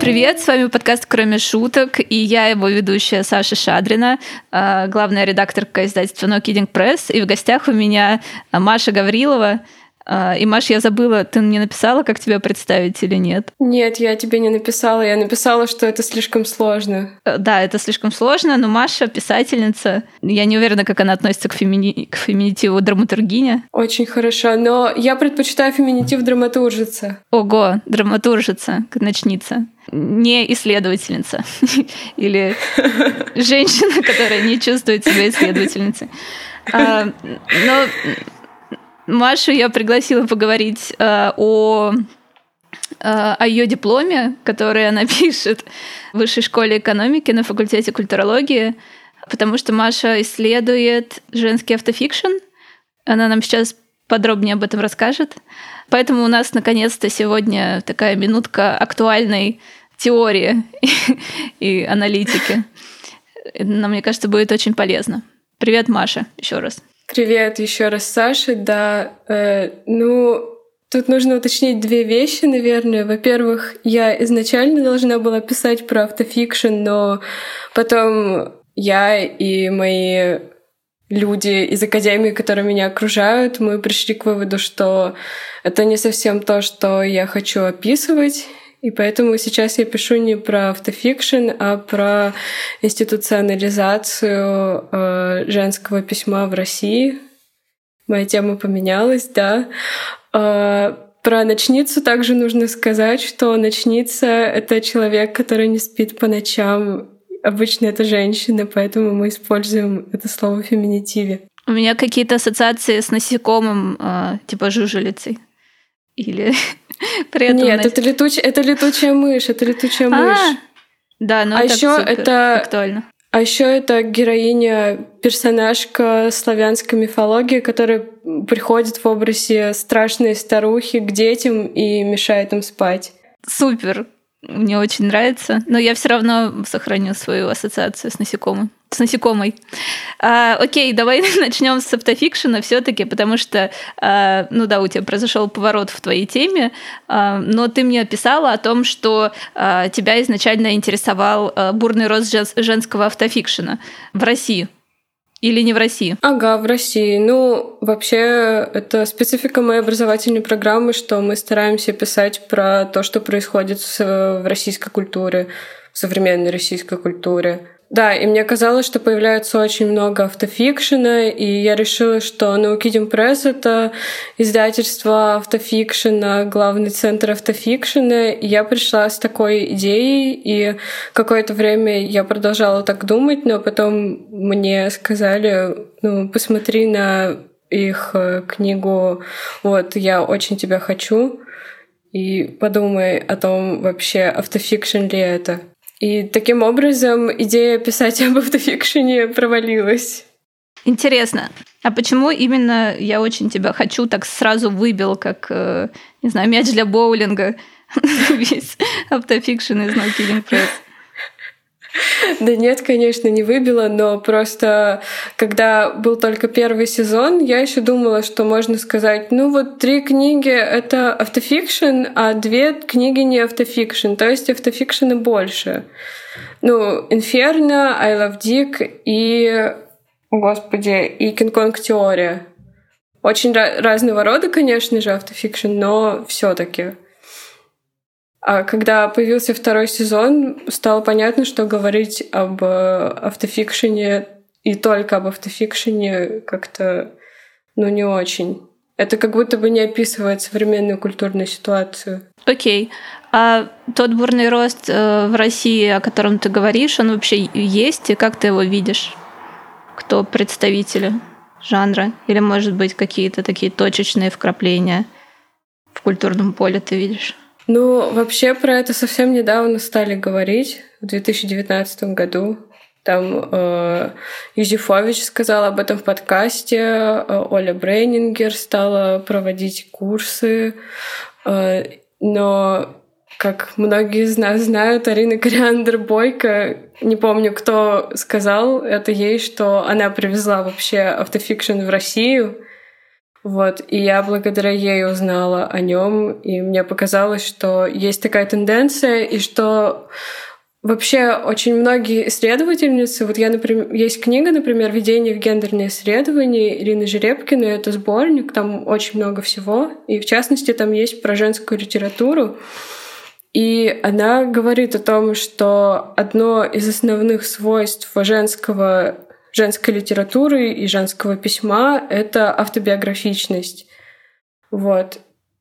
привет! С вами подкаст «Кроме шуток» и я его ведущая Саша Шадрина, а, главная редакторка издательства No Kidding Press. И в гостях у меня Маша Гаврилова, и, Маш, я забыла, ты мне написала, как тебя представить или нет? Нет, я тебе не написала. Я написала, что это слишком сложно. Э, да, это слишком сложно, но Маша писательница. Я не уверена, как она относится к, фемини... к феминитиву драматургиня. Очень хорошо, но я предпочитаю феминитив драматуржица. Ого, драматуржица, начница не исследовательница или женщина, которая не чувствует себя исследовательницей. А, но Машу я пригласила поговорить э, о э, о ее дипломе, который она пишет в Высшей школе экономики на факультете культурологии, потому что Маша исследует женский автофикшн. Она нам сейчас подробнее об этом расскажет. Поэтому у нас наконец-то сегодня такая минутка актуальной теории и аналитики. Нам, мне кажется, будет очень полезно. Привет, Маша, еще раз. Привет еще раз, Саша. Да, э, ну, тут нужно уточнить две вещи, наверное. Во-первых, я изначально должна была писать про автофикшн, но потом я и мои люди из академии, которые меня окружают, мы пришли к выводу, что это не совсем то, что я хочу описывать, и поэтому сейчас я пишу не про автофикшн, а про институционализацию э, женского письма в России. Моя тема поменялась, да. Э, про ночницу также нужно сказать, что ночница — это человек, который не спит по ночам. Обычно это женщина, поэтому мы используем это слово в феминитиве. У меня какие-то ассоциации с насекомым, э, типа жужелицей. Или при этом Нет, это, летуч... это летучая мышь, это летучая а, мышь. Да, но а еще это актуально. А еще это героиня, персонажка славянской мифологии, которая приходит в образе страшной старухи к детям и мешает им спать. Супер! Мне очень нравится, но я все равно сохраню свою ассоциацию с насекомым с насекомой. А, окей, давай начнем с автофикшена все-таки, потому что, а, ну да, у тебя произошел поворот в твоей теме, а, но ты мне описала о том, что а, тебя изначально интересовал а, бурный рост женского автофикшена в России. Или не в России? Ага, в России. Ну, вообще, это специфика моей образовательной программы, что мы стараемся писать про то, что происходит в российской культуре, в современной российской культуре. Да, и мне казалось, что появляется очень много автофикшена, и я решила, что Наукидим Пресс — это издательство автофикшена, главный центр автофикшена. И я пришла с такой идеей, и какое-то время я продолжала так думать, но потом мне сказали, ну, посмотри на их э, книгу «Вот, я очень тебя хочу», и подумай о том, вообще автофикшн ли это. И таким образом идея писать об автофикшене провалилась. Интересно, а почему именно я очень тебя хочу так сразу выбил, как, э, не знаю, мяч для боулинга, весь автофикшн из No Killing Press? Да нет, конечно, не выбила, но просто когда был только первый сезон, я еще думала, что можно сказать, ну вот три книги — это автофикшн, а две книги не автофикшн, то есть автофикшена больше. Ну, «Инферно», «I Love Dick» и, господи, и «Кинг-Конг Теория». Очень разного рода, конечно же, автофикшн, но все таки а когда появился второй сезон, стало понятно, что говорить об э, автофикшене и только об автофикшене как-то, ну, не очень. Это как будто бы не описывает современную культурную ситуацию. Окей. Okay. А тот бурный рост э, в России, о котором ты говоришь, он вообще есть, и как ты его видишь? Кто представители жанра? Или, может быть, какие-то такие точечные вкрапления в культурном поле ты видишь? Ну, вообще про это совсем недавно стали говорить, в 2019 году. Там э, Юзефович сказал об этом в подкасте, э, Оля Брейнингер стала проводить курсы, э, но как многие из нас знают, Арина Кориандр Бойко, не помню, кто сказал это ей, что она привезла вообще автофикшн в Россию, Вот, и я благодаря ей узнала о нем, и мне показалось, что есть такая тенденция, и что Вообще, очень многие исследовательницы, вот я, например, есть книга, например, «Введение в гендерные исследования» Ирины Жеребкиной, это сборник, там очень много всего, и в частности там есть про женскую литературу, и она говорит о том, что одно из основных свойств женского, женской литературы и женского письма — это автобиографичность. Вот.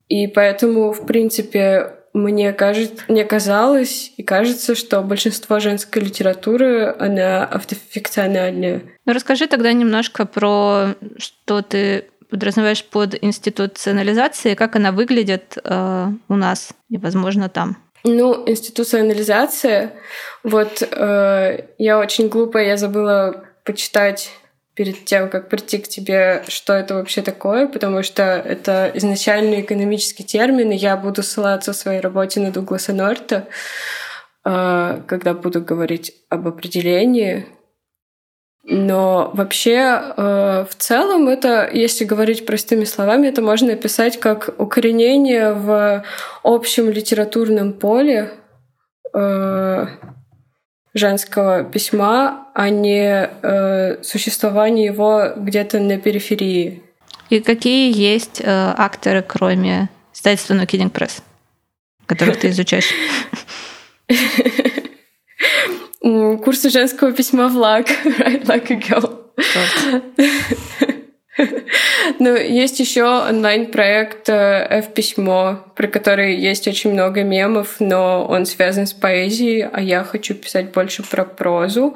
И поэтому, в принципе, мне, кажется, мне казалось и кажется, что большинство женской литературы, она автофикциональная. Ну, расскажи тогда немножко про что ты подразумеваешь под институционализацией, как она выглядит э, у нас и, возможно, там? Ну, институционализация. Вот э, я очень глупая, я забыла почитать перед тем, как прийти к тебе, что это вообще такое, потому что это изначально экономический термин, и я буду ссылаться в своей работе на Дугласа Норта, э, когда буду говорить об определении. Но вообще, э, в целом, это, если говорить простыми словами, это можно описать как укоренение в общем литературном поле э, женского письма, а не э, существование его где-то на периферии. И какие есть э, акторы, кроме издательства No Kidding Press, которых ты изучаешь? Курсы женского письма в ЛАК, Write Like a Girl. Ну, есть еще онлайн-проект э, F-письмо, про который есть очень много мемов, но он связан с поэзией, а я хочу писать больше про прозу.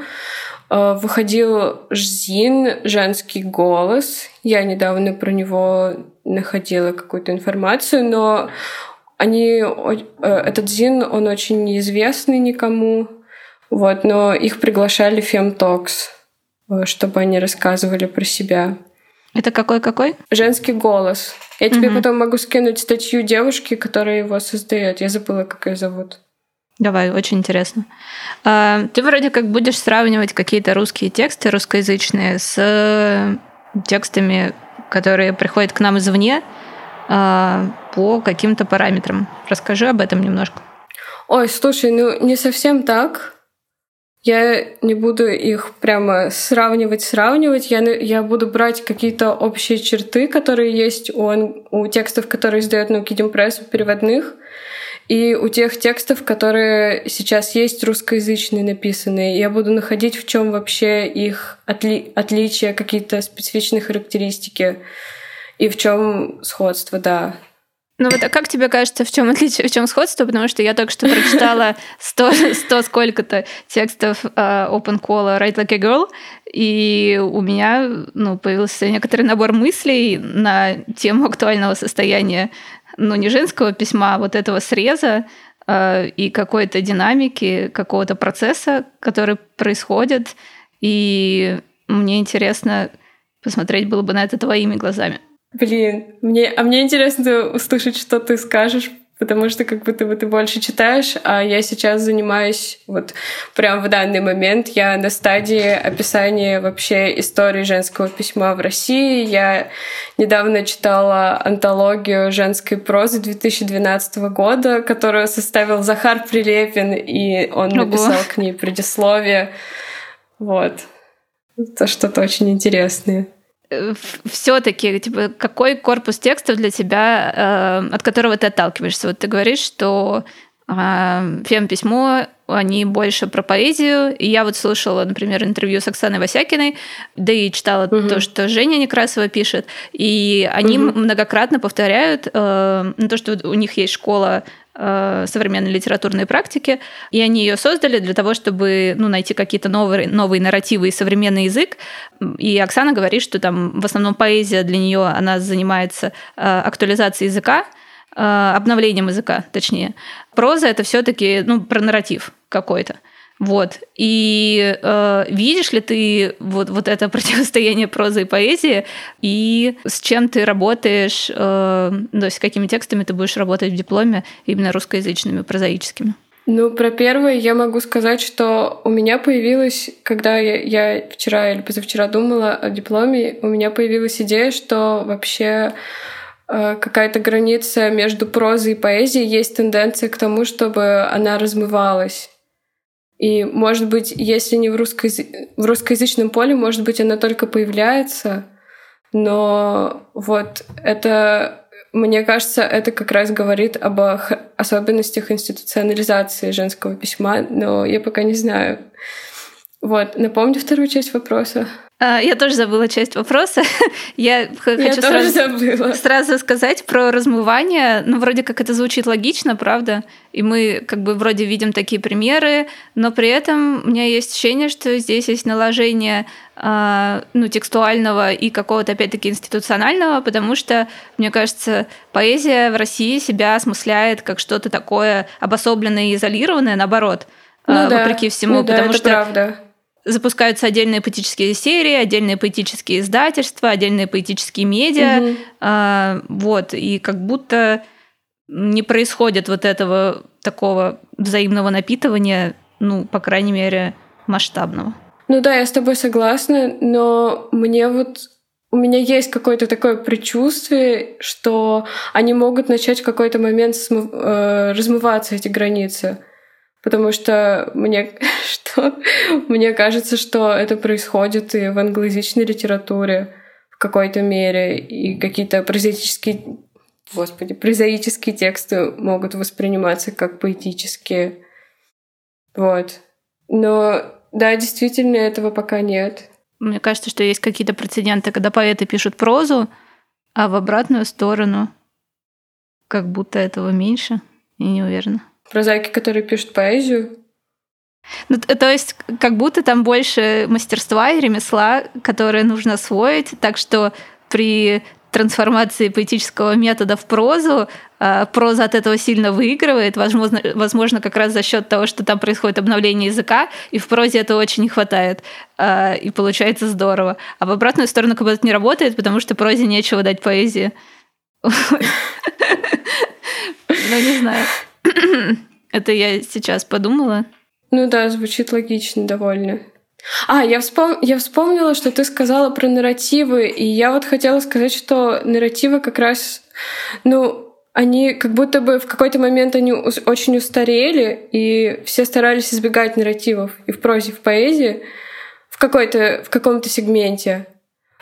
Э, выходил Жзин «Женский голос». Я недавно про него находила какую-то информацию, но они, э, этот Зин, он очень неизвестный никому, вот, но их приглашали Femtalks, чтобы они рассказывали про себя. Это какой-какой? Женский голос. Я тебе угу. потом могу скинуть статью девушки, которая его создает. Я забыла, как ее зовут. Давай, очень интересно. А, ты вроде как будешь сравнивать какие-то русские тексты, русскоязычные, с текстами, которые приходят к нам извне а, по каким-то параметрам. Расскажи об этом немножко. Ой, слушай, ну не совсем так. Я не буду их прямо сравнивать, сравнивать. Я, я буду брать какие-то общие черты, которые есть у, у текстов, которые издает Наукидим Пресс, переводных, и у тех текстов, которые сейчас есть русскоязычные написанные. Я буду находить, в чем вообще их отли отличия, какие-то специфичные характеристики и в чем сходство, да. Ну вот а как тебе кажется, в чем отличие, в чем сходство? Потому что я только что прочитала 100, 100 сколько-то текстов uh, Open Call Write Like a Girl, и у меня ну, появился некоторый набор мыслей на тему актуального состояния, ну не женского письма, а вот этого среза uh, и какой-то динамики, какого-то процесса, который происходит. И мне интересно посмотреть было бы на это твоими глазами. Блин, мне, а мне интересно услышать, что ты скажешь, потому что как будто бы ты больше читаешь, а я сейчас занимаюсь вот прям в данный момент. Я на стадии описания вообще истории женского письма в России. Я недавно читала антологию женской прозы 2012 года, которую составил Захар Прилепин, и он Ого. написал к ней предисловие. Вот. Это что-то очень интересное все-таки, типа, какой корпус текстов для тебя, э, от которого ты отталкиваешься? Вот ты говоришь, что э, фем-письмо, они больше про поэзию. И я вот слушала, например, интервью с Оксаной Васякиной, да и читала угу. то, что Женя Некрасова пишет. И они угу. многократно повторяют э, то, что у них есть школа Э, современной литературной практики, и они ее создали для того, чтобы ну, найти какие-то новые, новые нарративы и современный язык. И Оксана говорит, что там в основном поэзия для нее, она занимается э, актуализацией языка, э, обновлением языка, точнее. Проза это все-таки ну, про нарратив какой-то. Вот. И э, видишь ли ты вот, вот это противостояние прозы и поэзии, и с чем ты работаешь, э, то есть какими текстами ты будешь работать в дипломе, именно русскоязычными, прозаическими? Ну, про первое я могу сказать, что у меня появилась, когда я, я вчера или позавчера думала о дипломе, у меня появилась идея, что вообще э, какая-то граница между прозой и поэзией есть тенденция к тому, чтобы она размывалась. И, может быть, если не в, русско в русскоязычном поле, может быть, она только появляется, но вот это мне кажется, это как раз говорит об особенностях институционализации женского письма, но я пока не знаю. Вот, напомню вторую часть вопроса. А, я тоже забыла часть вопроса. Я хочу Я сразу, забыла. сразу сказать про размывание. Ну, вроде как это звучит логично, правда? И мы как бы вроде видим такие примеры, но при этом у меня есть ощущение, что здесь есть наложение а, ну, текстуального и какого-то, опять-таки, институционального, потому что, мне кажется, поэзия в России себя осмысляет как что-то такое обособленное и изолированное, наоборот, ну, а, да. вопреки всему, ну, да, потому это что правда запускаются отдельные поэтические серии, отдельные поэтические издательства, отдельные поэтические медиа, Мгм. а, вот, и как будто не происходит вот этого такого взаимного напитывания, ну, по крайней мере, масштабного. Ну да, я с тобой согласна, но мне вот у меня есть какое-то такое предчувствие, что они могут начать в какой-то момент смыв- э, размываться эти границы. Потому что мне, что, мне кажется, что это происходит и в англоязычной литературе в какой-то мере, и какие-то прозаические, господи, прозаические тексты могут восприниматься как поэтические. Вот. Но да, действительно, этого пока нет. Мне кажется, что есть какие-то прецеденты, когда поэты пишут прозу, а в обратную сторону как будто этого меньше. Я не уверена. Прозаики, которые пишут поэзию, Ну, то есть, как будто там больше мастерства и ремесла, которое нужно освоить, так что при трансформации поэтического метода в прозу, а, проза от этого сильно выигрывает, возможно, возможно, как раз за счет того, что там происходит обновление языка, и в прозе этого очень не хватает, а, и получается здорово. А в обратную сторону как будто не работает, потому что прозе нечего дать поэзии. Ну, не знаю. Это я сейчас подумала. Ну да, звучит логично довольно. А, я, вспом... я вспомнила, что ты сказала про нарративы, и я вот хотела сказать, что нарративы как раз, ну, они как будто бы в какой-то момент они очень устарели, и все старались избегать нарративов и в прозе, и в поэзии в, какой-то, в каком-то сегменте.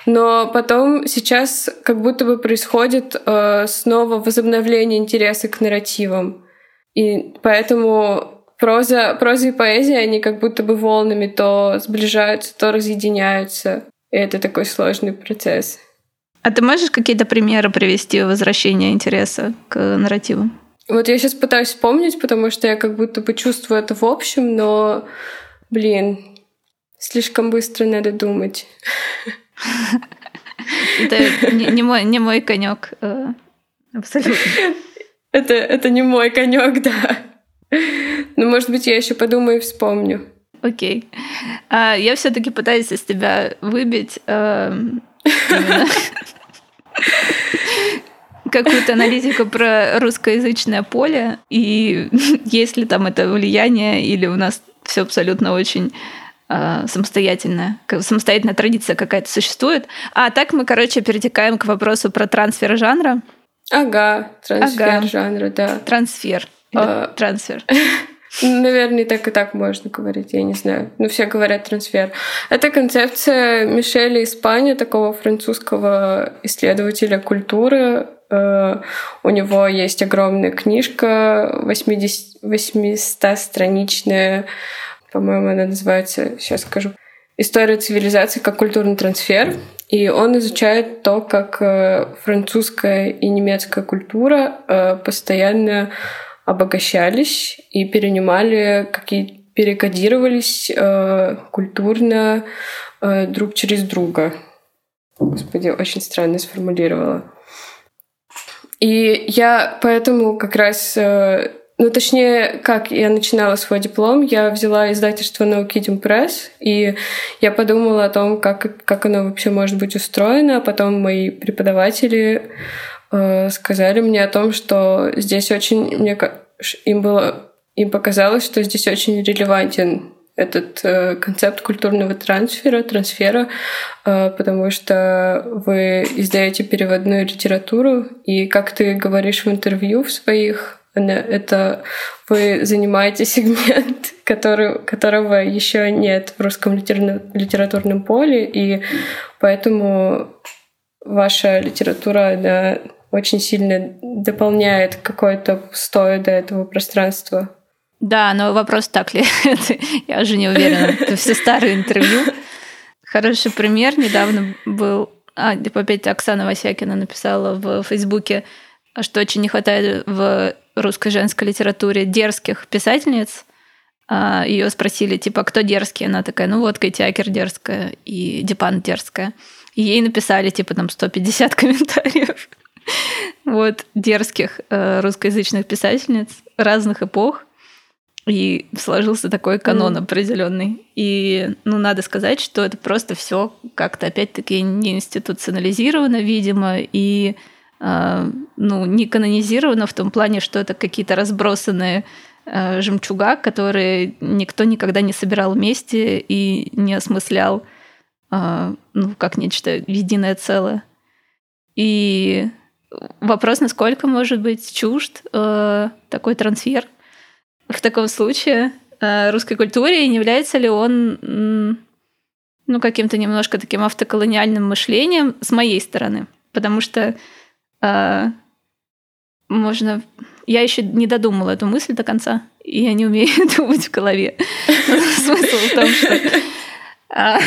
Но потом сейчас как будто бы происходит э, снова возобновление интереса к нарративам. И поэтому проза, проза и поэзия, они как будто бы волнами то сближаются, то разъединяются. И это такой сложный процесс. А ты можешь какие-то примеры привести возвращения интереса к нарративам? Вот я сейчас пытаюсь вспомнить, потому что я как будто бы чувствую это в общем, но, блин, слишком быстро надо думать. Это не, мой, не мой конек. Абсолютно. Это, это не мой конек, да. Но, может быть, я еще подумаю и вспомню. Окей. А, я все-таки пытаюсь из тебя выбить эм, какую-то аналитику про русскоязычное поле и есть ли там это влияние или у нас все абсолютно очень э, самостоятельная, самостоятельная традиция какая-то существует. А так мы, короче, перетекаем к вопросу про трансфер жанра. Ага, трансфер Ага. жанра, да. Трансфер. А. Трансфер. Наверное, так и так можно говорить, я не знаю. Но все говорят трансфер. Это концепция Мишеля Испания, такого французского исследователя культуры. Э, У него есть огромная книжка, 80 800-страничная, по-моему, она называется, сейчас скажу, «История цивилизации как культурный трансфер». И он изучает то, как э, французская и немецкая культура э, постоянно обогащались и перенимали, какие перекодировались э, культурно друг через друга. Господи, очень странно сформулировала. И я поэтому как раз, ну точнее, как я начинала свой диплом, я взяла издательство Наукидим Пресс, и я подумала о том, как, как оно вообще может быть устроено, потом мои преподаватели э, сказали мне о том, что здесь очень, мне им было им показалось, что здесь очень релевантен этот э, концепт культурного трансфера, трансфера, э, потому что вы издаете переводную литературу, и как ты говоришь в интервью в своих, это вы занимаете сегмент, который, которого еще нет в русском литературном поле, и поэтому ваша литература она очень сильно дополняет какое-то пустое до этого пространство. Да, но вопрос так ли? Я уже не уверена. Это все старые интервью. Хороший пример недавно был... А, опять Оксана Васякина написала в Фейсбуке, что очень не хватает в русской женской литературе дерзких писательниц. А, Ее спросили, типа, кто дерзкий? Она такая, ну вот, Кэти Акер дерзкая и Дипан дерзкая. И ей написали, типа, там 150 комментариев. Вот, дерзких э, русскоязычных писательниц разных эпох. И сложился такой канон mm. определенный. И, ну, надо сказать, что это просто все как-то опять-таки не институционализировано, видимо, и ну, не канонизировано в том плане, что это какие-то разбросанные э, жемчуга, которые никто никогда не собирал вместе и не осмыслял, э, ну, как нечто единое целое. И вопрос, насколько может быть чужд такой трансфер – в таком случае русской культуре, и не является ли он ну, каким-то немножко таким автоколониальным мышлением с моей стороны. Потому что э, можно... Я еще не додумала эту мысль до конца, и я не умею думать в голове. Смысл в том, что а,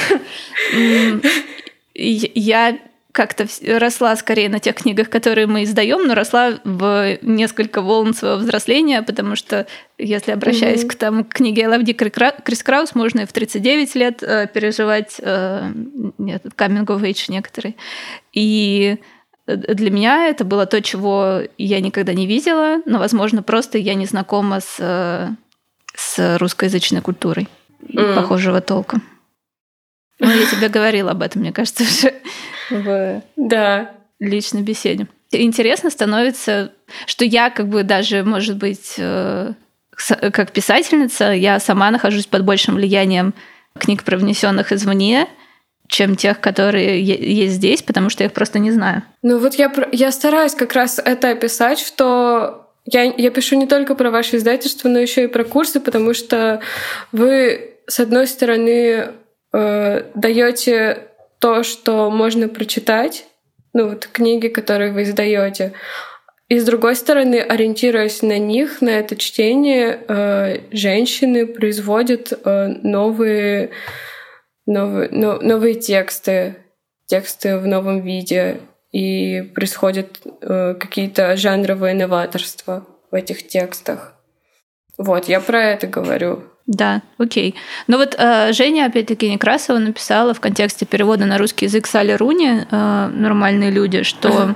я как-то росла скорее на тех книгах, которые мы издаем, но росла в несколько волн своего взросления, потому что, если обращаясь mm-hmm. к, там, к книге «I love Крис Краус», можно и в 39 лет э, переживать э, нет, coming of age некоторые. И для меня это было то, чего я никогда не видела, но, возможно, просто я не знакома с, с русскоязычной культурой mm. похожего толка. Ну, я тебе говорила об этом, мне кажется, уже в да. личной беседе. Интересно становится, что я как бы даже, может быть, э, как писательница, я сама нахожусь под большим влиянием книг, привнесенных извне, чем тех, которые есть здесь, потому что я их просто не знаю. Ну вот я, я стараюсь как раз это описать, что я, я пишу не только про ваше издательство, но еще и про курсы, потому что вы, с одной стороны, э, даете то, что можно прочитать, ну вот книги, которые вы издаете. И с другой стороны, ориентируясь на них, на это чтение, э, женщины производят э, новые, новые, но, новые тексты, тексты в новом виде, и происходят э, какие-то жанровые новаторства в этих текстах. Вот, я про это говорю. Да, окей. Но вот э, Женя, опять-таки, Некрасова написала в контексте перевода на русский язык Сали Руни э, «Нормальные люди», что,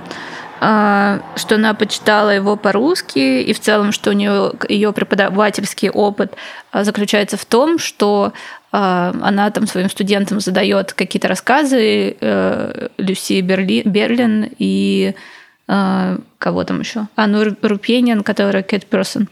э, что она почитала его по-русски, и в целом, что у нее ее преподавательский опыт э, заключается в том, что она там своим студентам задает какие-то рассказы э, Люси Берли, Берлин и э, кого там еще? А, ну, Рупенин, которая Кэт Персон.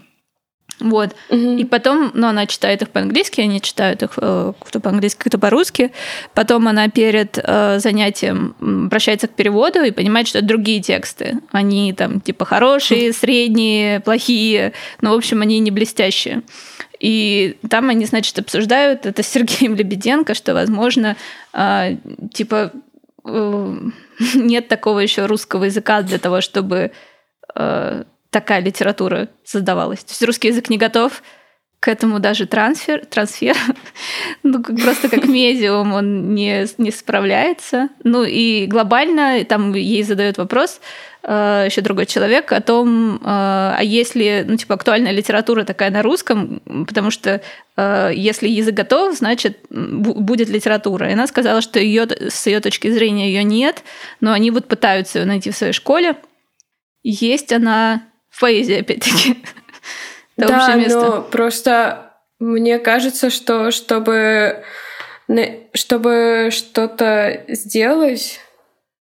Вот. Угу. И потом, ну, она читает их по-английски, они читают их э, кто по-английски, кто по-русски. Потом она перед э, занятием обращается к переводу и понимает, что это другие тексты. Они там типа хорошие, средние, плохие. Ну, в общем, они не блестящие. И там они, значит, обсуждают это с Сергеем Лебеденко, что, возможно, э, типа э, нет такого еще русского языка для того, чтобы э, такая литература создавалась. То есть русский язык не готов к этому даже трансфер, трансфер, ну, просто как медиум он не, не справляется. Ну и глобально там ей задают вопрос э, еще другой человек о том, э, а если, ну, типа, актуальная литература такая на русском, потому что э, если язык готов, значит, будет литература. И она сказала, что ее, с ее точки зрения ее нет, но они вот пытаются ее найти в своей школе. Есть она поэзия, опять-таки. да, но просто мне кажется, что чтобы, чтобы что-то сделать,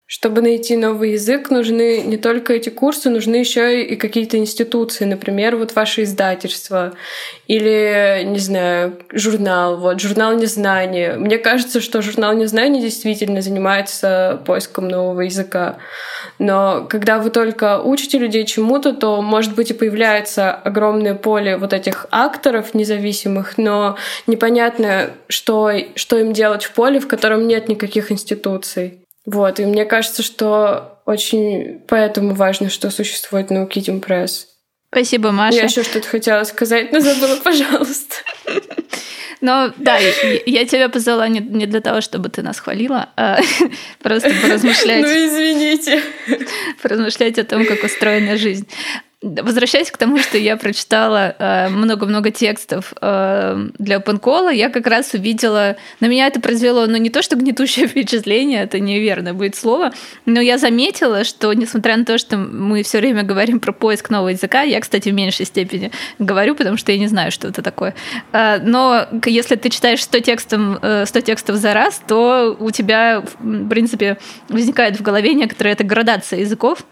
Чтобы найти новый язык, нужны не только эти курсы, нужны еще и какие-то институции, например, вот ваше издательство или, не знаю, журнал, вот, журнал незнания. Мне кажется, что журнал незнания действительно занимается поиском нового языка. Но когда вы только учите людей чему-то, то, может быть, и появляется огромное поле вот этих акторов независимых, но непонятно, что, что им делать в поле, в котором нет никаких институций. Вот, и мне кажется, что очень поэтому важно, что существует Наукидим Пресс. Спасибо, Маша. Я еще что-то хотела сказать, но забыла, пожалуйста. Но да, я тебя позвала не, не для того, чтобы ты нас хвалила, а просто поразмышлять. Ну, извините. Поразмышлять о том, как устроена жизнь. Возвращаясь к тому, что я прочитала э, много-много текстов э, для OpenCall, я как раз увидела... На меня это произвело, ну, не то, что гнетущее впечатление, это неверно будет слово, но я заметила, что, несмотря на то, что мы все время говорим про поиск нового языка, я, кстати, в меньшей степени говорю, потому что я не знаю, что это такое. Э, но если ты читаешь 100 текстов, 100 текстов за раз, то у тебя, в принципе, возникает в голове некоторая эта градация языков,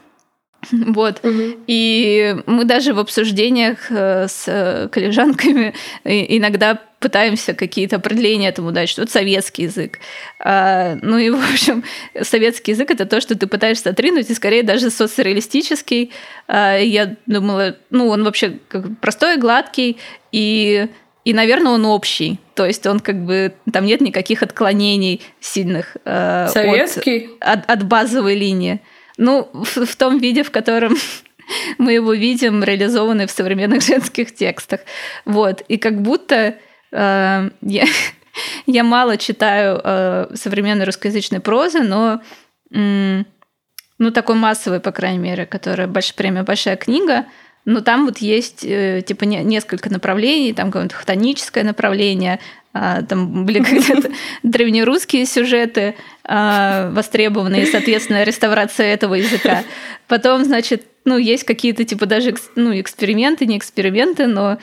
Вот. Угу. И мы даже в обсуждениях э, с э, коллежанками иногда пытаемся какие-то определения этому дать, что это советский язык. А, ну и, в общем, советский язык — это то, что ты пытаешься отринуть, и скорее даже соцреалистический. А, я думала, ну, он вообще простой, гладкий, и, и, наверное, он общий. То есть он как бы... Там нет никаких отклонений сильных э, советский? От, от, от базовой линии. Ну, в, в том виде, в котором мы его видим, реализованный в современных женских текстах. Вот. И как будто э, я, я мало читаю э, современной русскоязычной прозы, но э, ну, такой массовой, по крайней мере, которая больш, премия «Большая книга», но там вот есть э, типа не, несколько направлений, там какое-то хтоническое направление, там были когда-то древнерусские сюжеты а, востребованные, соответственно, реставрация этого языка. Потом, значит, ну, есть какие-то типа даже ну, эксперименты, не эксперименты, но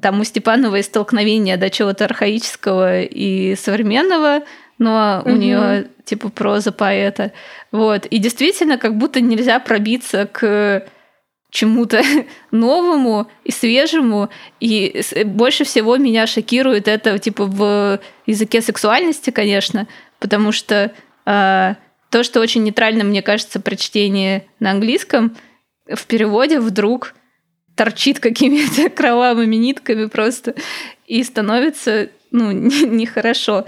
там у Степановой столкновение до чего-то архаического и современного, но угу. у нее типа проза поэта. Вот. И действительно, как будто нельзя пробиться к чему-то новому и свежему. И больше всего меня шокирует это типа в языке сексуальности, конечно, потому что э, то, что очень нейтрально, мне кажется, прочтение на английском, в переводе вдруг торчит какими-то кровавыми нитками просто и становится ну, нехорошо.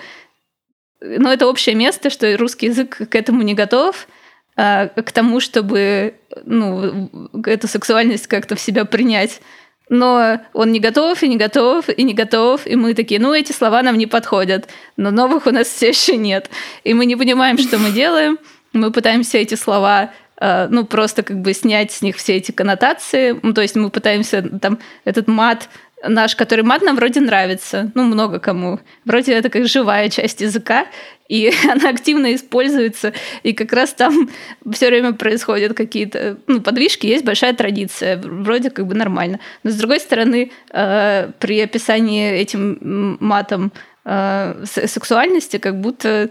Но это общее место, что русский язык к этому не готов — к тому, чтобы ну, эту сексуальность как-то в себя принять. Но он не готов, и не готов, и не готов. И мы такие, ну, эти слова нам не подходят. Но новых у нас все еще нет. И мы не понимаем, что мы делаем. Мы пытаемся эти слова а, ну, просто как бы снять с них все эти коннотации. Ну, то есть мы пытаемся там этот мат наш, который мат нам вроде нравится, ну, много кому. Вроде это как живая часть языка, и она активно используется, и как раз там все время происходят какие-то ну, подвижки, есть большая традиция, вроде как бы нормально. Но с другой стороны, э, при описании этим матом э, сексуальности, как будто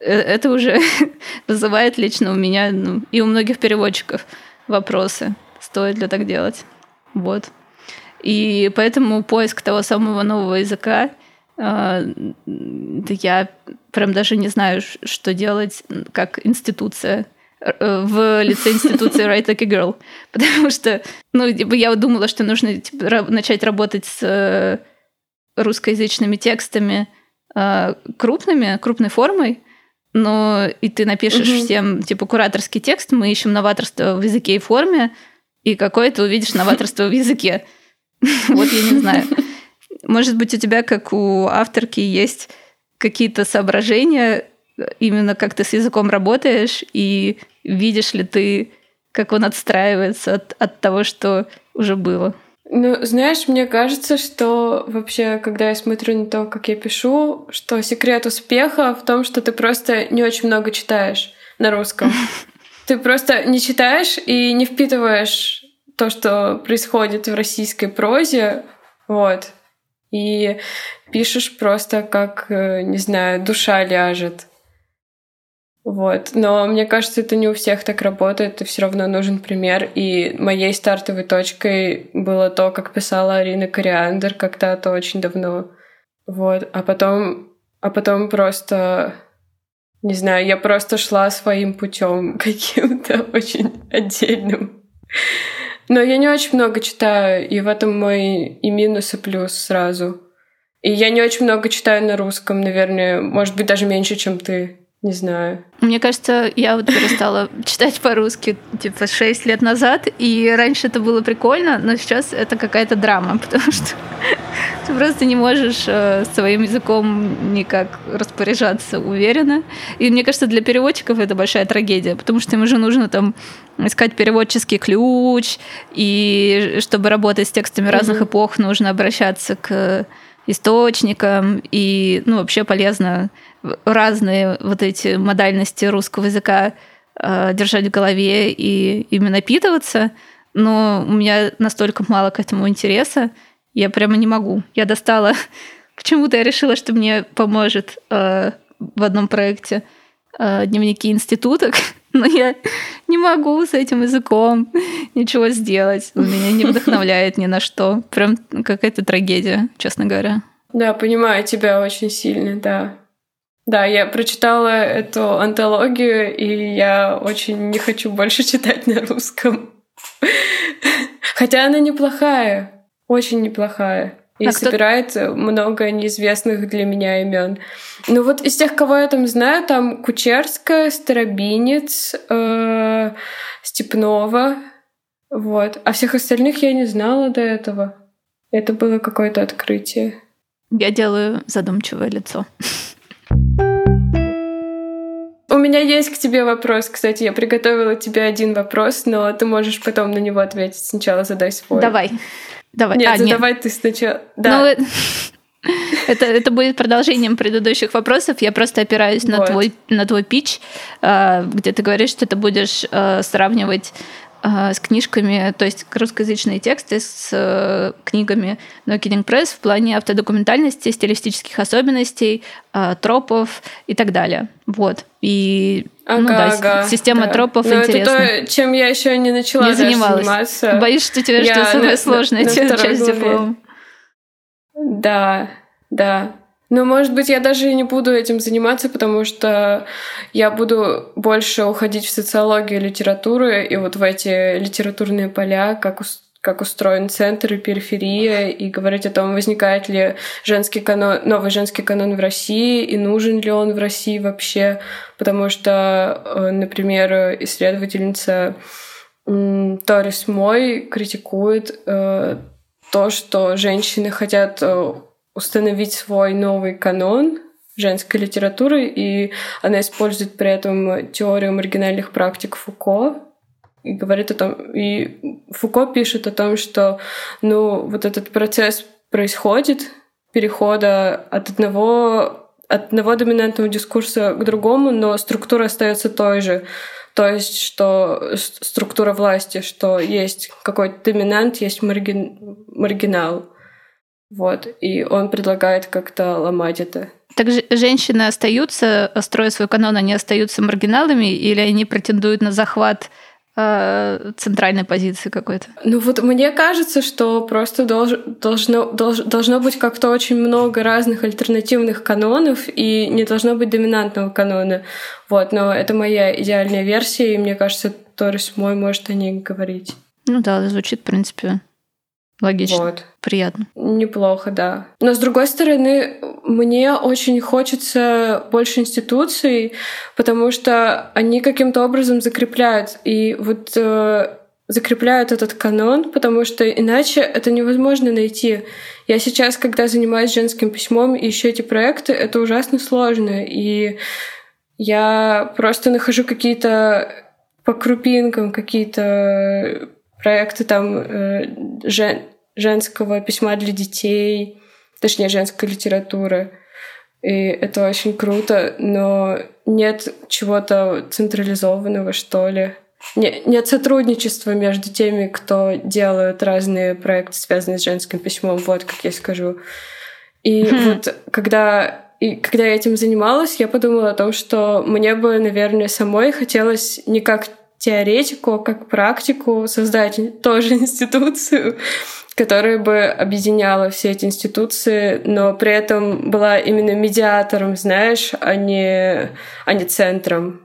э, это уже вызывает лично у меня ну, и у многих переводчиков вопросы, стоит ли так делать. Вот. И поэтому поиск того самого нового языка а, я прям даже не знаю, что делать как институция э, в лице институции Write Like a Girl. Потому что, ну, типа, я думала, что нужно типа, начать работать с э, русскоязычными текстами крупными, крупной формой, но и ты напишешь угу. всем, типа, кураторский текст, мы ищем новаторство в языке и форме, и какое ты увидишь новаторство в языке. Вот я не знаю. Может быть, у тебя, как у авторки, есть какие-то соображения, именно как ты с языком работаешь, и видишь ли ты, как он отстраивается от, от того, что уже было? Ну, знаешь, мне кажется, что вообще, когда я смотрю на то, как я пишу, что секрет успеха в том, что ты просто не очень много читаешь на русском. Ты просто не читаешь и не впитываешь то, что происходит в российской прозе, вот, и пишешь просто как, э, не знаю, душа ляжет. Вот. Но мне кажется, это не у всех так работает, и все равно нужен пример. И моей стартовой точкой было то, как писала Арина Кориандр когда-то очень давно. Вот. А потом, а потом просто, не знаю, я просто шла своим путем каким-то очень отдельным. Но я не очень много читаю, и в этом мой и минус, и плюс сразу. И я не очень много читаю на русском, наверное, может быть, даже меньше, чем ты. Не знаю. Мне кажется, я вот перестала читать по-русски типа 6 лет назад, и раньше это было прикольно, но сейчас это какая-то драма, потому что ты просто не можешь э, своим языком никак распоряжаться уверенно. И мне кажется, для переводчиков это большая трагедия, потому что им уже нужно там искать переводческий ключ, и чтобы работать с текстами разных эпох, нужно обращаться к источникам, и ну, вообще полезно разные вот эти модальности русского языка э, держать в голове и ими напитываться, но у меня настолько мало к этому интереса, я прямо не могу. Я достала... Почему-то я решила, что мне поможет э, в одном проекте э, дневники институток, но я не могу с этим языком ничего сделать. Он меня не вдохновляет ни на что. Прям какая-то трагедия, честно говоря. Да, понимаю тебя очень сильно, да. Да, я прочитала эту антологию, и я очень не хочу больше читать на русском. Хотя она неплохая, очень неплохая. И а собирает кто... много неизвестных для меня имен. Ну вот из тех, кого я там знаю, там Кучерская, Старобинец, э, Степнова. Вот. А всех остальных я не знала до этого. Это было какое-то открытие. Я делаю задумчивое лицо. У меня есть к тебе вопрос, кстати. Я приготовила тебе один вопрос, но ты можешь потом на него ответить. Сначала задай свой. Давай. Давай. Нет, а, задавай нет. ты сначала. Да. Ну, это, это будет продолжением предыдущих вопросов. Я просто опираюсь вот. на, твой, на твой пич, а, где ты говоришь, что ты будешь а, сравнивать с книжками, то есть русскоязычные тексты с э, книгами No Kidding Press в плане автодокументальности, стилистических особенностей, э, тропов и так далее. Вот. И ага, ну, да, ага, система да. тропов Но интересна. Это то, чем я еще не начала не занималась. заниматься. Боюсь, что тебе что самая сложная часть диплома. Да, да. Но, может быть, я даже и не буду этим заниматься, потому что я буду больше уходить в социологию литературы и вот в эти литературные поля, как, как устроен центр и периферия, и говорить о том, возникает ли женский канон, новый женский канон в России, и нужен ли он в России вообще, потому что, э, например, исследовательница Торис Мой критикует э, то, что женщины хотят э, установить свой новый канон женской литературы, и она использует при этом теорию маргинальных практик Фуко, и говорит о том, и Фуко пишет о том, что, ну, вот этот процесс происходит, перехода от одного, от одного доминантного дискурса к другому, но структура остается той же. То есть, что структура власти, что есть какой-то доминант, есть маргин, маргинал. Вот, и он предлагает как-то ломать это. Так же женщины остаются, строя свой канон, они остаются маргиналами или они претендуют на захват э, центральной позиции какой-то? Ну вот мне кажется, что просто долж, должно, долж, должно быть как-то очень много разных альтернативных канонов и не должно быть доминантного канона. Вот, но это моя идеальная версия, и мне кажется, Торис мой может о ней говорить. Ну да, звучит, в принципе, Логично. Вот. Приятно. Неплохо, да. Но с другой стороны, мне очень хочется больше институций, потому что они каким-то образом закрепляют. И вот э, закрепляют этот канон, потому что иначе это невозможно найти. Я сейчас, когда занимаюсь женским письмом и ищу эти проекты, это ужасно сложно. И я просто нахожу какие-то по крупинкам какие-то проекты там э, жен, женского письма для детей, точнее, женской литературы. И это очень круто, но нет чего-то централизованного, что ли. Не, нет сотрудничества между теми, кто делают разные проекты, связанные с женским письмом, вот как я скажу. И mm-hmm. вот когда и когда я этим занималась, я подумала о том, что мне бы, наверное, самой хотелось не как теоретику, как практику создать тоже институцию, которая бы объединяла все эти институции, но при этом была именно медиатором, знаешь, а не, а не центром.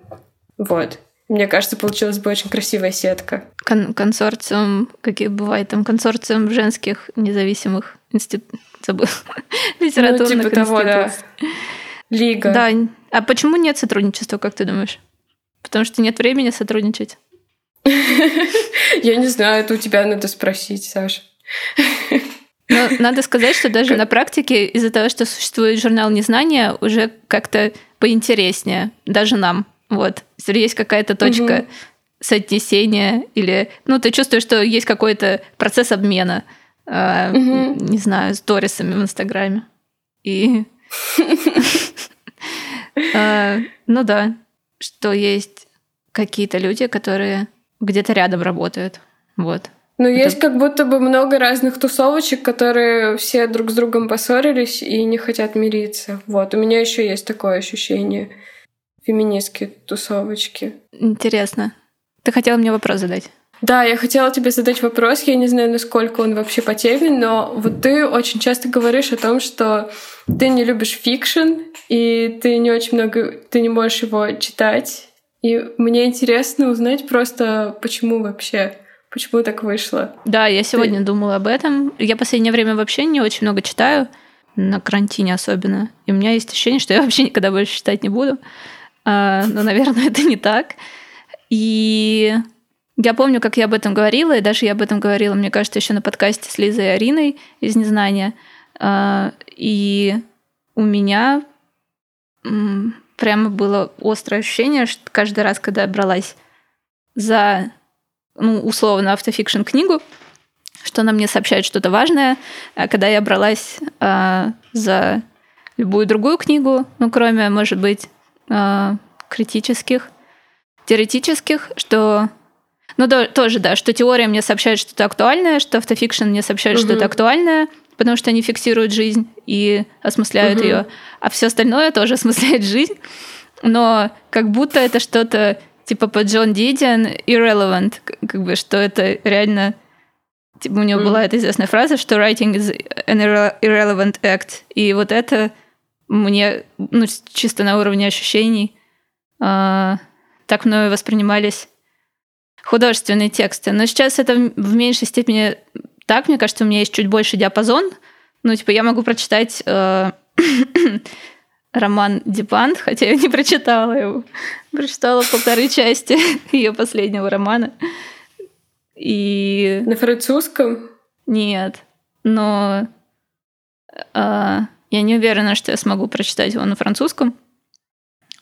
Вот. Мне кажется, получилась бы очень красивая сетка. Кон консорциум, какие бывает там, консорциум женских независимых институтов. Забыл. Литературных ну, типа того, да. Лига. Да. А почему нет сотрудничества, как ты думаешь? Потому что нет времени сотрудничать. Я не знаю, это у тебя надо спросить, Саша. Но надо сказать, что даже на практике из-за того, что существует журнал незнания, уже как-то поинтереснее, даже нам. Вот. Если есть какая-то точка угу. соотнесения или... Ну, ты чувствуешь, что есть какой-то процесс обмена, э, угу. не знаю, сторисами в Инстаграме. И... Э, ну да, что есть какие-то люди, которые где-то рядом работают. Вот. Ну, это... есть как будто бы много разных тусовочек, которые все друг с другом поссорились и не хотят мириться. Вот, у меня еще есть такое ощущение феминистские тусовочки. Интересно. Ты хотела мне вопрос задать? Да, я хотела тебе задать вопрос. Я не знаю, насколько он вообще по теме, но вот ты очень часто говоришь о том, что ты не любишь фикшн, и ты не очень много, ты не можешь его читать. И мне интересно узнать просто, почему вообще. Почему так вышло? Да, я сегодня Ты... думала об этом. Я в последнее время вообще не очень много читаю, на карантине особенно. И у меня есть ощущение, что я вообще никогда больше читать не буду. А, но, наверное, это не так. И я помню, как я об этом говорила, и даже я об этом говорила, мне кажется, еще на подкасте с Лизой и Ариной из «Незнания». А, и у меня прямо было острое ощущение, что каждый раз, когда я бралась за ну, условно, автофикшн книгу, что она мне сообщает что-то важное. А когда я бралась э, за любую другую книгу, ну, кроме, может быть, э, критических, теоретических, что... Ну, да, тоже, да, что теория мне сообщает что-то актуальное, что автофикшн мне сообщает угу. что-то актуальное, потому что они фиксируют жизнь и осмысляют угу. ее, а все остальное тоже осмысляет жизнь. Но как будто это что-то типа по Джон Дидиан irrelevant, как бы, что это реально... Типа у него mm. была эта известная фраза, что writing is an irrelevant act. И вот это мне, ну, чисто на уровне ощущений, э, так мною воспринимались художественные тексты. Но сейчас это в меньшей степени так, мне кажется, у меня есть чуть больше диапазон. Ну, типа, я могу прочитать э, роман Дипант, хотя я не прочитала его. Прочитала полторы части ее последнего романа. И... На французском? Нет. Но а, я не уверена, что я смогу прочитать его на французском,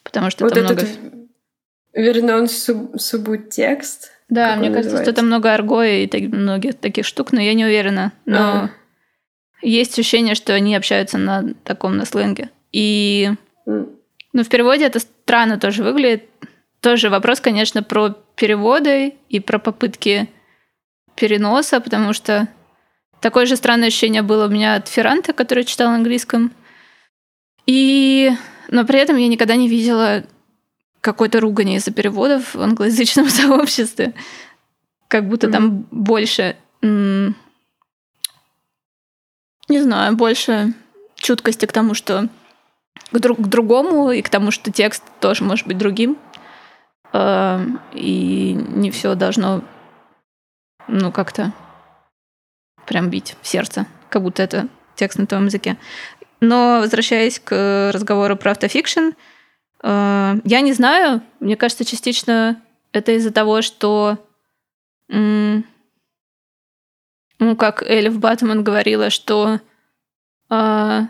потому что вот там этот много... Вернон суб субтекст? Да, мне кажется, называется? что там много арго и так, многих таких штук, но я не уверена. Но а. есть ощущение, что они общаются на таком на сленге. И ну, в переводе это странно тоже выглядит. Тоже вопрос, конечно, про переводы и про попытки переноса, потому что такое же странное ощущение было у меня от Ферранта, который читал на английском. И... Но при этом я никогда не видела какой-то ругани из-за переводов в англоязычном сообществе. Как будто mm-hmm. там больше... не знаю, больше чуткости к тому, что к, друг, к другому и к тому, что текст тоже может быть другим. Э, и не все должно, ну, как-то прям бить в сердце, как будто это текст на твоем языке. Но возвращаясь к разговору про автофикшн, э, я не знаю, мне кажется, частично это из-за того, что ну, как Элиф Батман говорила, что э,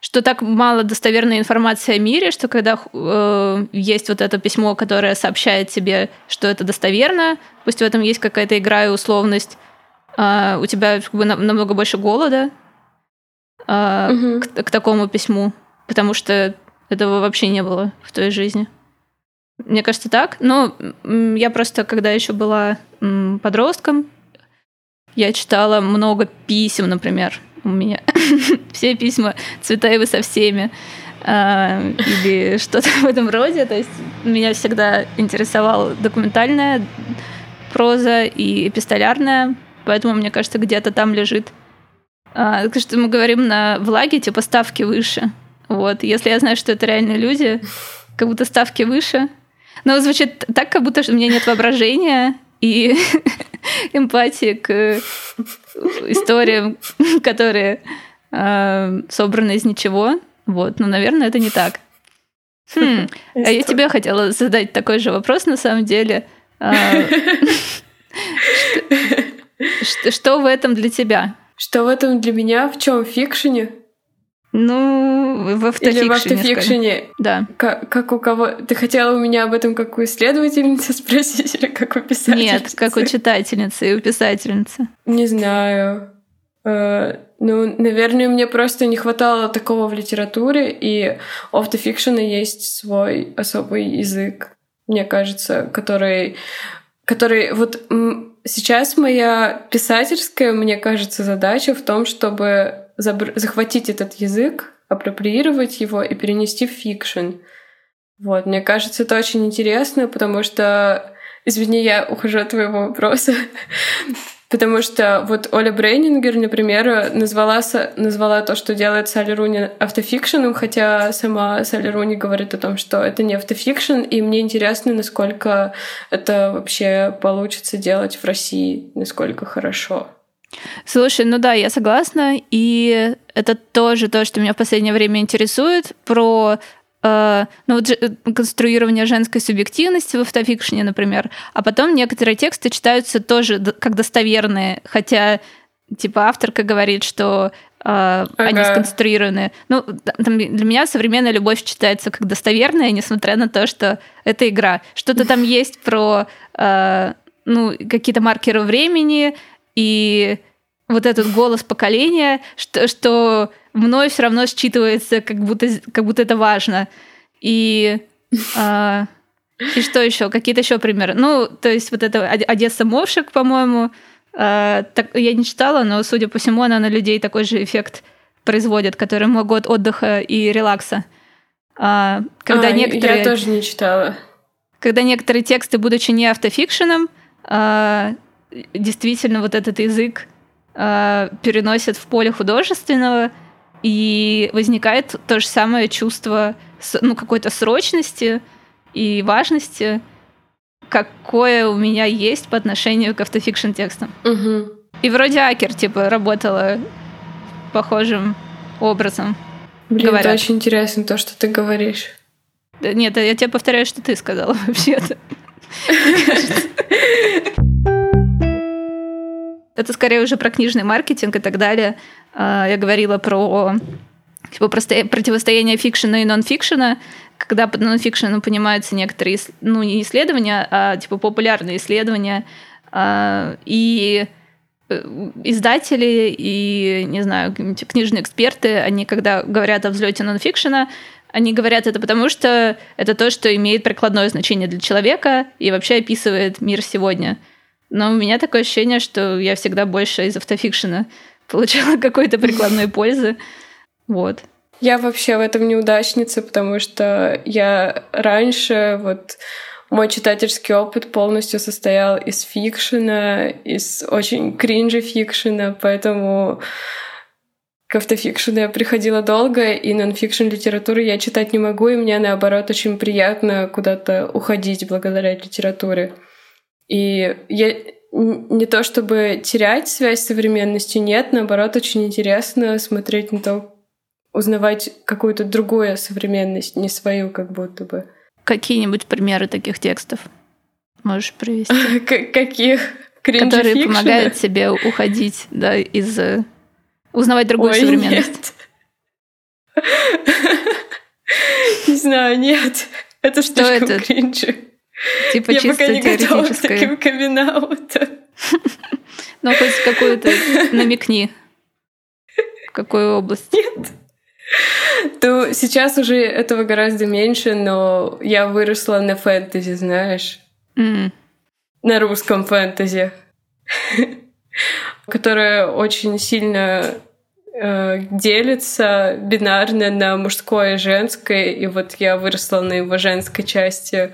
что так мало достоверной информации о мире, что когда э, есть вот это письмо, которое сообщает тебе, что это достоверно, пусть в этом есть какая-то игра и условность, э, у тебя как бы намного больше голода э, угу. к, к такому письму, потому что этого вообще не было в той жизни. Мне кажется, так. Но я просто, когда еще была подростком, я читала много писем, например, у меня все письма Цветаевы со всеми. а, или что-то в этом роде. То есть меня всегда интересовала документальная проза и эпистолярная, поэтому, мне кажется, где-то там лежит. А, что мы говорим на влаге, типа ставки выше. Вот. Если я знаю, что это реальные люди, как будто ставки выше. Но звучит так, как будто у меня нет воображения и эмпатии к историям, которые э, собраны из ничего. Вот, но, наверное, это не так. Хм. А я тебе хотела задать такой же вопрос, на самом деле. А, что в этом для тебя? Что в этом для меня? В чем? В фикшене? Ну, в автофикшене. Или в автофикшене. Да. Как, как у кого? Ты хотела у меня об этом как у исследовательницы спросить или как у писательницы? Нет, как у читательницы и у писательницы. Не знаю. Э, ну, наверное, мне просто не хватало такого в литературе, и у автофикшена есть свой особый язык, мне кажется, который, который вот сейчас моя писательская, мне кажется, задача в том, чтобы захватить этот язык, апроприировать его и перенести в фикшн. Вот, мне кажется, это очень интересно, потому что, извини, я ухожу от твоего вопроса, потому что вот Оля Брейнингер, например, назвала, назвала то, что делает Салли Руни автофикшеном, хотя сама Салли Руни говорит о том, что это не автофикшн, и мне интересно, насколько это вообще получится делать в России, насколько хорошо. Слушай, ну да, я согласна, и это тоже то, что меня в последнее время интересует, про э, ну, вот, э, конструирование женской субъективности в автофикшне, например, а потом некоторые тексты читаются тоже как достоверные, хотя типа авторка говорит, что э, ага. они сконструированы. Ну, там, для меня современная любовь читается как достоверная, несмотря на то, что это игра. Что-то там есть про э, ну, какие-то маркеры времени, и вот этот голос поколения, что, что мной все равно считывается, как будто, как будто это важно. И, а, и что еще? Какие-то еще примеры? Ну, то есть вот это Одесса Мовшик, по-моему, а, так, я не читала, но, судя по всему, она на людей такой же эффект производит, который могут отдыха и релакса. А, когда а, некоторые, я тоже не читала. Когда некоторые тексты, будучи не автофикшеном, а, действительно вот этот язык э, переносят в поле художественного, и возникает то же самое чувство ну, какой-то срочности и важности, какое у меня есть по отношению к автофикшн текстам. Угу. И вроде Акер, типа, работала похожим образом. Блин, говорят. это очень интересно, то, что ты говоришь. Нет, я тебе повторяю, что ты сказала вообще-то. Это скорее уже про книжный маркетинг и так далее. А, я говорила про типа, противостояние фикшена и нон-фикшена, когда под нон-фикшеном понимаются некоторые, ну, не исследования, а типа популярные исследования. А, и э, издатели и, не знаю, книжные эксперты, они когда говорят о взлете нонфикшена, они говорят это потому, что это то, что имеет прикладное значение для человека и вообще описывает мир сегодня. Но у меня такое ощущение, что я всегда больше из автофикшена получала какой-то прикладной пользы. Вот. Я вообще в этом неудачница, потому что я раньше вот мой читательский опыт полностью состоял из фикшена, из очень кринжи фикшена, поэтому к автофикшену я приходила долго, и нонфикшн литературы я читать не могу, и мне, наоборот, очень приятно куда-то уходить благодаря литературе. И я не то чтобы терять связь с современностью, нет, наоборот, очень интересно смотреть на то, узнавать какую-то другую современность, не свою как будто бы. Какие-нибудь примеры таких текстов можешь привести? Каких? Которые помогают тебе уходить да, из... Э, узнавать другую Ой, современность. Не знаю, нет. Это что это? кринжи. Типа Я пока не готова к таким камин Ну, хоть какую-то намекни. В какую область? Нет. То сейчас уже этого гораздо меньше, но я выросла на фэнтези, знаешь. Mm. На русском фэнтези. которое очень сильно э, делится бинарно на мужское и женское, и вот я выросла на его женской части.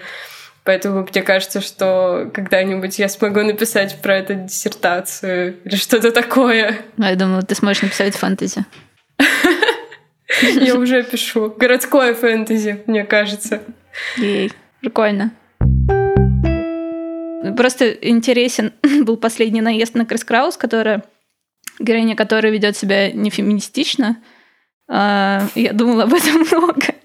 Поэтому мне кажется, что когда-нибудь я смогу написать про это диссертацию или что-то такое. Ну, я думаю, ты сможешь написать фэнтези. Я уже пишу. Городское фэнтези, мне кажется. Ей, прикольно. Просто интересен был последний наезд на Крис Краус, которая героиня которой ведет себя не феминистично. А, я думала об этом много.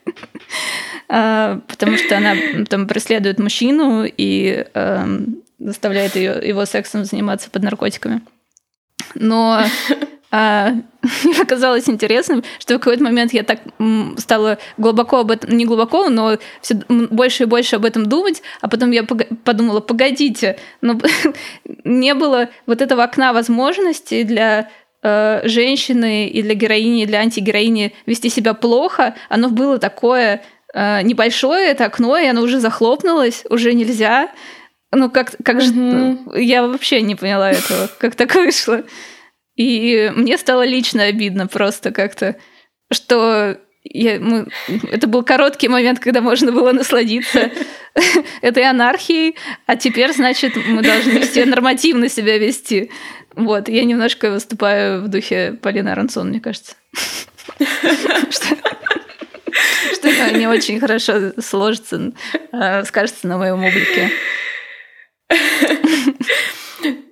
А, потому что она там преследует мужчину и эм, заставляет ее, его сексом заниматься под наркотиками. Но а, мне показалось интересным, что в какой-то момент я так стала глубоко об этом, не глубоко, но все больше и больше об этом думать, а потом я подумала, погодите, но не было вот этого окна возможностей для э, женщины и для героини, и для антигероини вести себя плохо, оно было такое небольшое, это окно, и оно уже захлопнулось, уже нельзя. Ну, как, как mm-hmm. же... Я вообще не поняла этого, как так вышло. И мне стало лично обидно просто как-то, что я, мы, это был короткий момент, когда можно было насладиться этой анархией, а теперь, значит, мы должны все нормативно себя вести. Вот, я немножко выступаю в духе Полины Аронсон, мне кажется. Что не очень хорошо сложится, а, скажется на моем облике.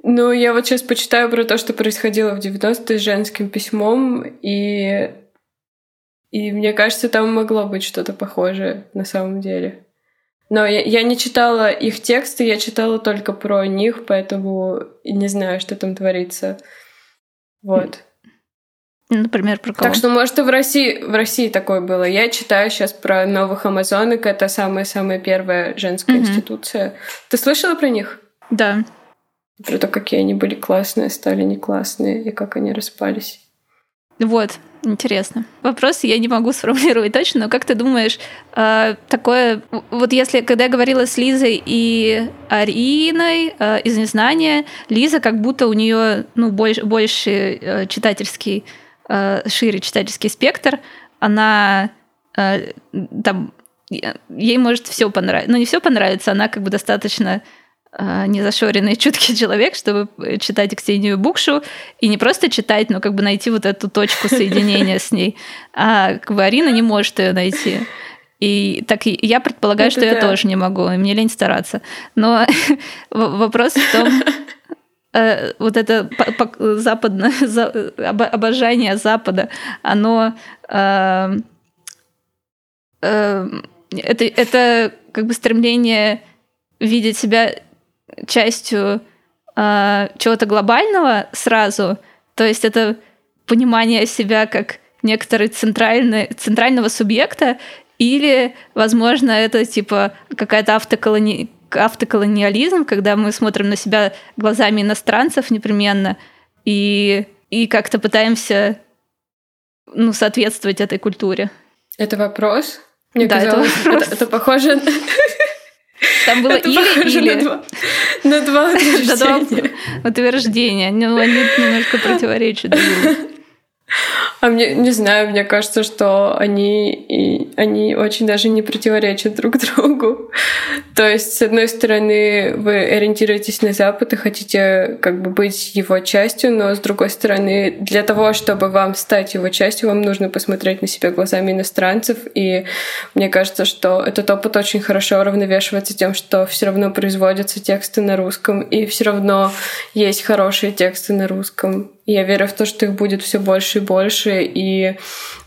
Ну, я вот сейчас почитаю про то, что происходило в 90-е с женским письмом, и... и мне кажется, там могло быть что-то похожее на самом деле. Но я, я не читала их тексты, я читала только про них, поэтому не знаю, что там творится. Вот. Например, про кого? Так что, может, и в России, в России такое было. Я читаю сейчас про новых амазонок. Это самая-самая первая женская угу. институция. Ты слышала про них? Да. Про то, какие они были классные, стали не классные, и как они распались. Вот, интересно. Вопрос я не могу сформулировать точно, но как ты думаешь, э, такое... Вот если, когда я говорила с Лизой и Ариной э, из «Незнания», Лиза как будто у нее ну, больше, больше э, читательский, э, шире читательский спектр, она э, там ей может все понравиться. Ну, не все понравится, она как бы достаточно а, незашоренный, чуткий человек, чтобы читать Ксению Букшу и не просто читать, но как бы найти вот эту точку соединения с ней. А как бы Арина не может ее найти. И так я предполагаю, что я тоже не могу, и мне лень стараться. Но вопрос в том, э, вот это западное обожание Запада, оно э, э, это, это как бы стремление видеть себя частью э, чего-то глобального сразу. То есть это понимание себя как некоторый центральный, центрального субъекта, или, возможно, это типа какая-то автоколони... автоколониализм, когда мы смотрим на себя глазами иностранцев непременно и, и как-то пытаемся ну, соответствовать этой культуре. Это вопрос? Мне да, казалось, это, вопрос. это, это похоже там было Это или или. На два, на два утверждения. утверждения. Ну, они немножко противоречат друг другу. А мне, не знаю, мне кажется, что они, и, они очень даже не противоречат друг другу. То есть, с одной стороны, вы ориентируетесь на Запад и хотите как бы быть его частью, но с другой стороны, для того, чтобы вам стать его частью, вам нужно посмотреть на себя глазами иностранцев. И мне кажется, что этот опыт очень хорошо уравновешивается тем, что все равно производятся тексты на русском, и все равно есть хорошие тексты на русском. Я верю в то, что их будет все больше и больше, и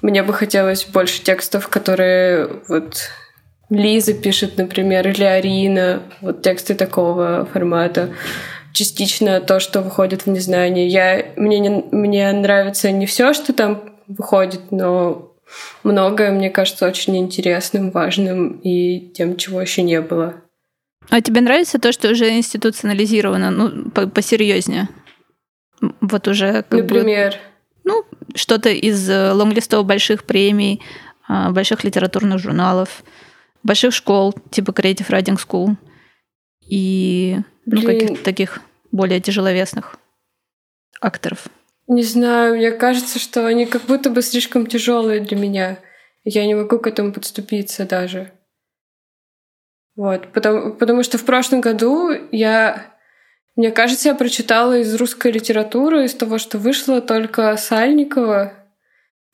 мне бы хотелось больше текстов, которые вот Лиза пишет, например, или Арина, вот тексты такого формата. Частично то, что выходит в незнание. Я, мне, не, мне нравится не все, что там выходит, но многое, мне кажется, очень интересным, важным и тем, чего еще не было. А тебе нравится то, что уже институционализировано, ну, посерьезнее? Вот уже как Например? Бы, ну, что-то из э, лонглистов больших премий, а, больших литературных журналов, больших школ, типа Creative Writing School, и ну, каких-то таких более тяжеловесных акторов. Не знаю, мне кажется, что они как будто бы слишком тяжелые для меня. Я не могу к этому подступиться даже. Вот, потому, потому что в прошлом году я, мне кажется, я прочитала из русской литературы, из того, что вышло только Сальникова,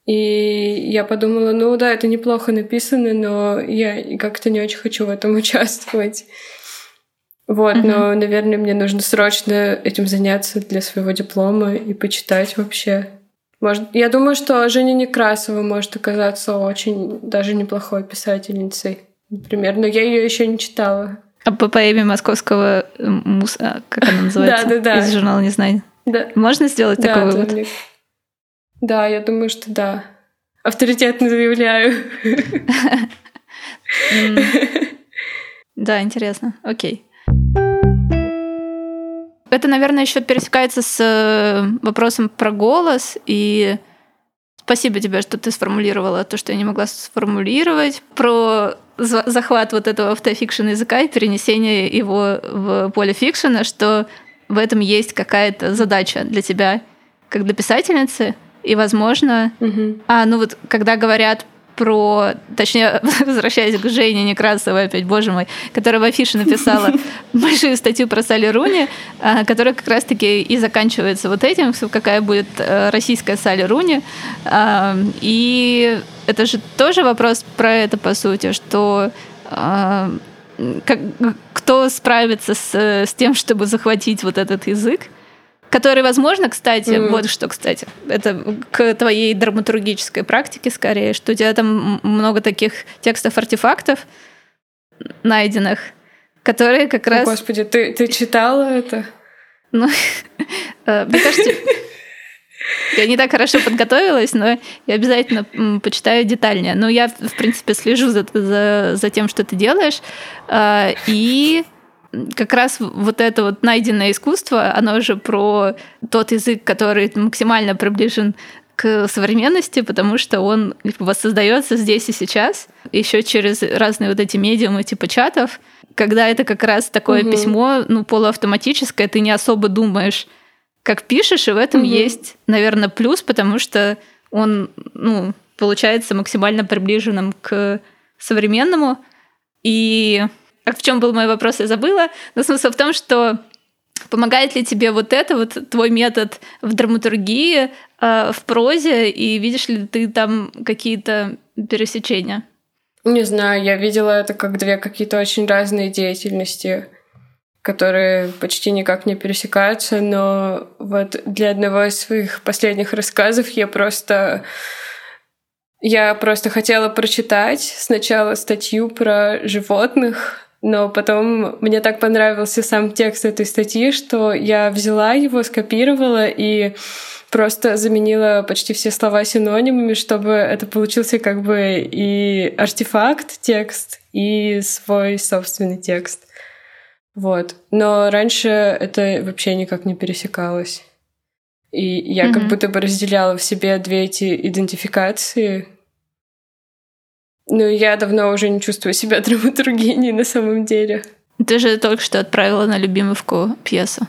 и я подумала, ну да, это неплохо написано, но я как-то не очень хочу в этом участвовать. Вот, mm-hmm. но, наверное, мне нужно срочно этим заняться для своего диплома и почитать вообще. Может, я думаю, что Женя Некрасова может оказаться очень даже неплохой писательницей, например, но я ее еще не читала. А по поэме московского муса, как она называется? Да, да, да. Из журнала «Не знаю». Да. Можно сделать да, такой вывод? Да, я думаю, что да. Авторитетно заявляю. Да, интересно. Окей. Это, наверное, еще пересекается с э, вопросом про голос. И спасибо тебе, что ты сформулировала то, что я не могла сформулировать. Про захват вот этого автофикшн языка и перенесение его в поле фикшена, что в этом есть какая-то задача для тебя, как для писательницы. И, возможно... Угу. А, ну вот, когда говорят про, точнее, возвращаясь к Жене Некрасовой опять, боже мой, которая в афише написала большую статью про Салли Руни, а, которая как раз-таки и заканчивается вот этим, какая будет э, российская Салли Руни. И это же тоже вопрос про это, по сути, что а, как, кто справится с, с тем, чтобы захватить вот этот язык, который, возможно, кстати, mm. вот что, кстати, это к твоей драматургической практике скорее, что у тебя там много таких текстов-артефактов найденных, которые как раз... О, Господи, ты, ты читала это? Ну, э, мне кажется, я не так хорошо подготовилась, но я обязательно почитаю детальнее. Но я, в принципе, слежу за, за, за тем, что ты делаешь. Э, и как раз вот это вот найденное искусство, оно же про тот язык, который максимально приближен к современности, потому что он воссоздается здесь и сейчас, еще через разные вот эти медиумы типа чатов, когда это как раз такое угу. письмо, ну, полуавтоматическое, ты не особо думаешь, как пишешь, и в этом угу. есть, наверное, плюс, потому что он, ну, получается максимально приближенным к современному. И а в чем был мой вопрос, я забыла. Но смысл в том, что помогает ли тебе вот это, вот твой метод в драматургии, э, в прозе, и видишь ли ты там какие-то пересечения? Не знаю, я видела это как две какие-то очень разные деятельности, которые почти никак не пересекаются, но вот для одного из своих последних рассказов я просто я просто хотела прочитать сначала статью про животных, но потом мне так понравился сам текст этой статьи, что я взяла его, скопировала и просто заменила почти все слова синонимами, чтобы это получился как бы и артефакт, текст, и свой собственный текст. Вот. Но раньше это вообще никак не пересекалось. И я mm-hmm. как будто бы разделяла в себе две эти идентификации, ну, я давно уже не чувствую себя драматургиней на самом деле. Ты же только что отправила на любимовку пьесу.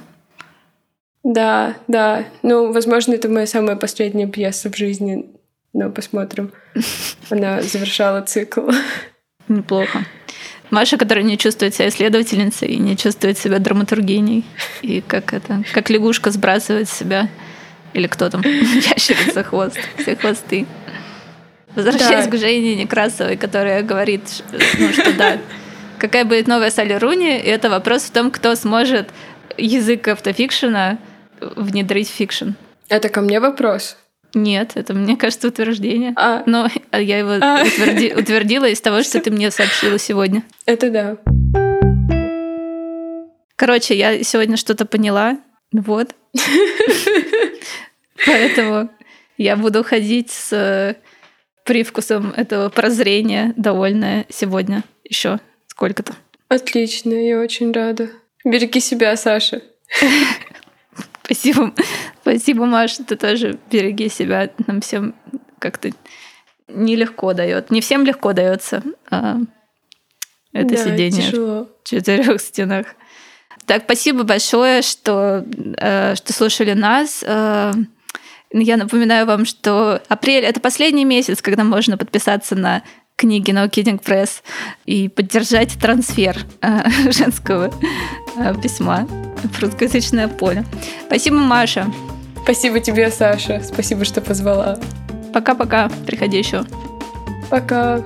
Да, да. Ну, возможно, это моя самая последняя пьеса в жизни. Но посмотрим. Она завершала цикл. Неплохо. Маша, которая не чувствует себя исследовательницей и не чувствует себя драматургиней. И как это, как лягушка сбрасывает себя. Или кто там? Ящерица хвост. Все хвосты. Возвращаясь да. к Жене Некрасовой, которая говорит, ну, что да, какая будет новая Салли Руни, и это вопрос в том, кто сможет язык автофикшена внедрить в фикшн. Это ко мне вопрос? Нет, это, мне кажется, утверждение. А. Но я его а. утверди, утвердила из того, что ты мне сообщила сегодня. Это да. Короче, я сегодня что-то поняла. Вот. Поэтому я буду ходить с привкусом этого прозрения довольная сегодня еще сколько-то. Отлично, я очень рада. Береги себя, Саша. Спасибо. Спасибо, Маша. Ты тоже береги себя. Нам всем как-то нелегко дает. Не всем легко дается а это да, сидение тяжело. в четырех стенах. Так, спасибо большое, что, э, что слушали нас. Э, Я напоминаю вам, что апрель — это последний месяц, когда можно подписаться на книги No Kidding Press и поддержать трансфер э, женского э, письма в русскоязычное поле. Спасибо, Маша. Спасибо тебе, Саша. Спасибо, что позвала. Пока-пока. Приходи еще. Пока.